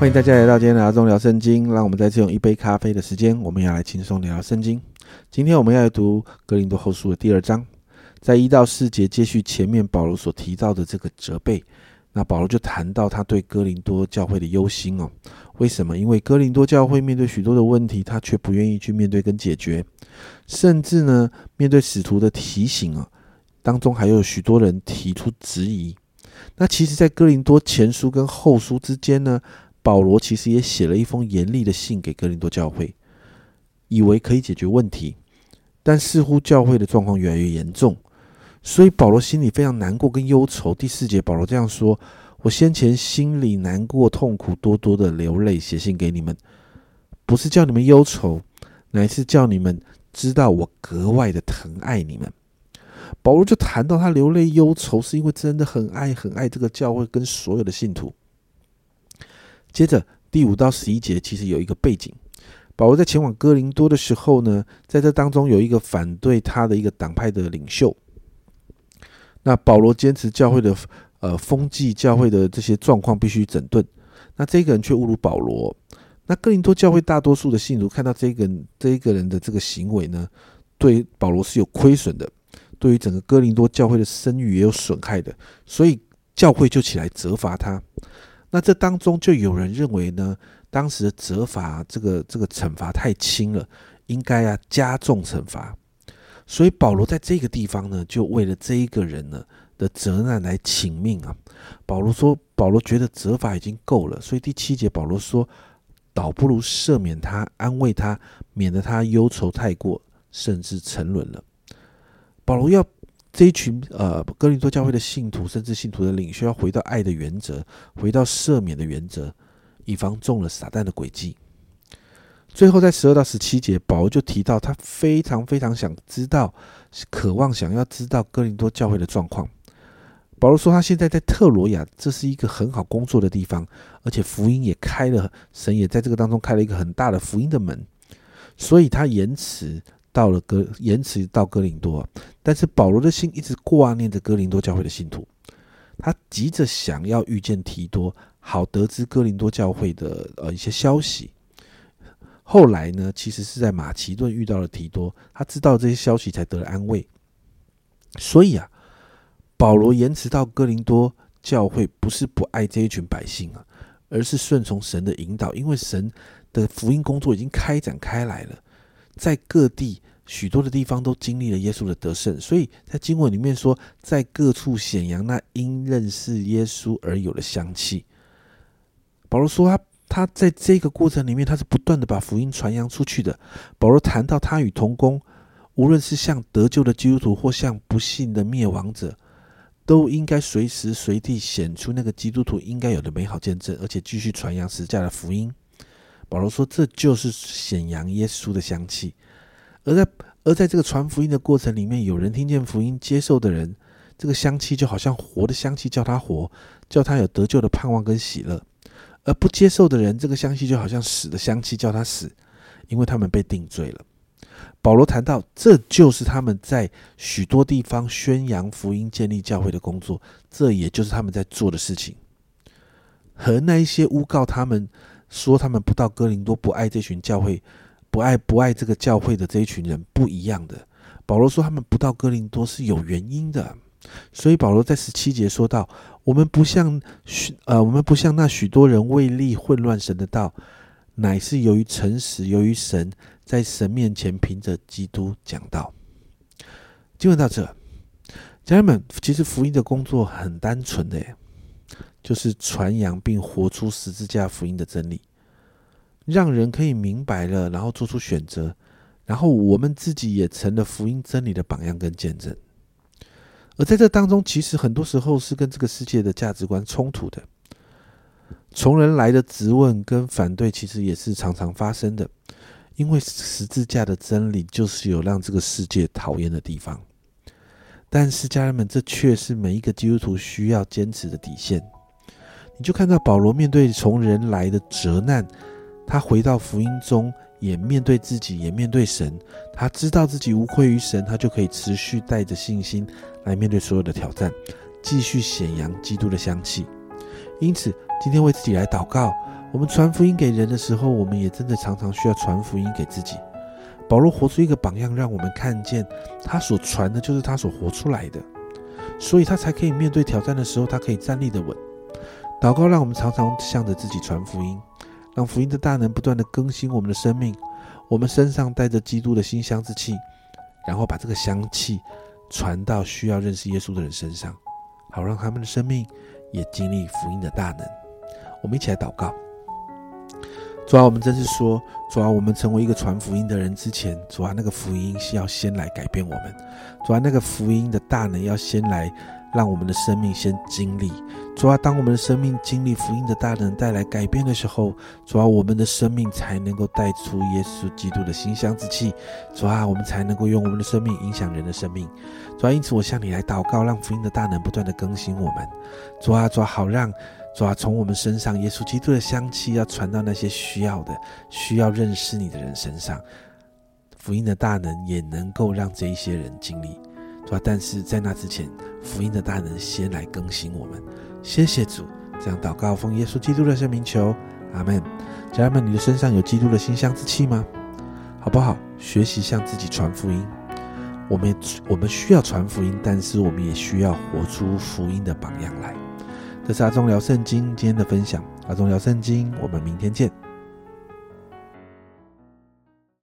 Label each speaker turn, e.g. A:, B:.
A: 欢迎大家来到今天的阿忠聊圣经。让我们再次用一杯咖啡的时间，我们要来轻松聊聊圣经。今天我们要来读格林多后书的第二章，在一到四节接续前面保罗所提到的这个责备。那保罗就谈到他对哥林多教会的忧心哦。为什么？因为哥林多教会面对许多的问题，他却不愿意去面对跟解决，甚至呢，面对使徒的提醒啊，当中还有许多人提出质疑。那其实，在哥林多前书跟后书之间呢？保罗其实也写了一封严厉的信给哥林多教会，以为可以解决问题，但似乎教会的状况越来越严重，所以保罗心里非常难过跟忧愁。第四节，保罗这样说：“我先前心里难过、痛苦，多多的流泪，写信给你们，不是叫你们忧愁，乃是叫你们知道我格外的疼爱你们。”保罗就谈到他流泪忧愁，是因为真的很爱、很爱这个教会跟所有的信徒。接着第五到十一节，其实有一个背景。保罗在前往哥林多的时候呢，在这当中有一个反对他的一个党派的领袖。那保罗坚持教会的呃风纪、教会的这些状况必须整顿。那这个人却侮辱保罗。那哥林多教会大多数的信徒看到这个这一个人的这个行为呢，对保罗是有亏损的，对于整个哥林多教会的声誉也有损害的，所以教会就起来责罚他。那这当中就有人认为呢，当时的责罚这个这个惩罚太轻了，应该啊加重惩罚。所以保罗在这个地方呢，就为了这一个人呢的责难来请命啊。保罗说，保罗觉得责罚已经够了，所以第七节保罗说，倒不如赦免他，安慰他，免得他忧愁太过，甚至沉沦了。保罗要。这一群呃，哥林多教会的信徒，甚至信徒的领袖，要回到爱的原则，回到赦免的原则，以防中了撒旦的诡计。最后，在十二到十七节，保罗就提到他非常非常想知道，渴望想要知道哥林多教会的状况。保罗说，他现在在特罗亚，这是一个很好工作的地方，而且福音也开了，神也在这个当中开了一个很大的福音的门，所以他延迟。到了哥，延迟到哥林多，但是保罗的心一直挂念着哥林多教会的信徒，他急着想要遇见提多，好得知哥林多教会的呃一些消息。后来呢，其实是在马其顿遇到了提多，他知道这些消息才得了安慰。所以啊，保罗延迟到哥林多教会，不是不爱这一群百姓啊，而是顺从神的引导，因为神的福音工作已经开展开来了。在各地许多的地方都经历了耶稣的得胜，所以在经文里面说，在各处显扬那因认识耶稣而有的香气。保罗说，他他在这个过程里面，他是不断的把福音传扬出去的。保罗谈到他与同工，无论是向得救的基督徒，或向不幸的灭亡者，都应该随时随地显出那个基督徒应该有的美好见证，而且继续传扬十架的福音。保罗说：“这就是显扬耶稣的香气。”而在而在这个传福音的过程里面，有人听见福音接受的人，这个香气就好像活的香气，叫他活，叫他有得救的盼望跟喜乐；而不接受的人，这个香气就好像死的香气，叫他死，因为他们被定罪了。保罗谈到，这就是他们在许多地方宣扬福音、建立教会的工作，这也就是他们在做的事情，和那一些诬告他们。说他们不到哥林多，不爱这群教会，不爱不爱这个教会的这一群人不一样的。保罗说他们不到哥林多是有原因的，所以保罗在十七节说到：我们不像许呃，我们不像那许多人为利混乱神的道，乃是由于诚实，由于神在神面前凭着基督讲道。经文到这，家人们，其实福音的工作很单纯的。就是传扬并活出十字架福音的真理，让人可以明白了，然后做出选择，然后我们自己也成了福音真理的榜样跟见证。而在这当中，其实很多时候是跟这个世界的价值观冲突的，从人来的质问跟反对，其实也是常常发生的。因为十字架的真理就是有让这个世界讨厌的地方，但是家人们，这却是每一个基督徒需要坚持的底线。你就看到保罗面对从人来的责难，他回到福音中，也面对自己，也面对神。他知道自己无愧于神，他就可以持续带着信心来面对所有的挑战，继续显扬基督的香气。因此，今天为自己来祷告，我们传福音给人的时候，我们也真的常常需要传福音给自己。保罗活出一个榜样，让我们看见他所传的就是他所活出来的，所以他才可以面对挑战的时候，他可以站立的稳。祷告，让我们常常向着自己传福音，让福音的大能不断的更新我们的生命。我们身上带着基督的馨香之气，然后把这个香气传到需要认识耶稣的人身上，好让他们的生命也经历福音的大能。我们一起来祷告。主啊，我们真是说，主啊，我们成为一个传福音的人之前，主啊，那个福音是要先来改变我们，主啊，那个福音的大能要先来让我们的生命先经历。主啊，当我们的生命经历福音的大能带来改变的时候，主啊，我们的生命才能够带出耶稣基督的馨香之气。主啊，我们才能够用我们的生命影响人的生命。主啊，因此我向你来祷告，让福音的大能不断的更新我们。主啊，主啊，好让。主啊，从我们身上，耶稣基督的香气要传到那些需要的、需要认识你的人身上，福音的大能也能够让这一些人经历。主啊，但是在那之前，福音的大能先来更新我们。谢谢主，这样祷告奉耶稣基督的圣名求，阿门。家人们，你的身上有基督的馨香之气吗？好不好？学习向自己传福音。我们我们需要传福音，但是我们也需要活出福音的榜样来。这是阿忠聊圣经今天的分享，阿忠聊圣经，我们明天见。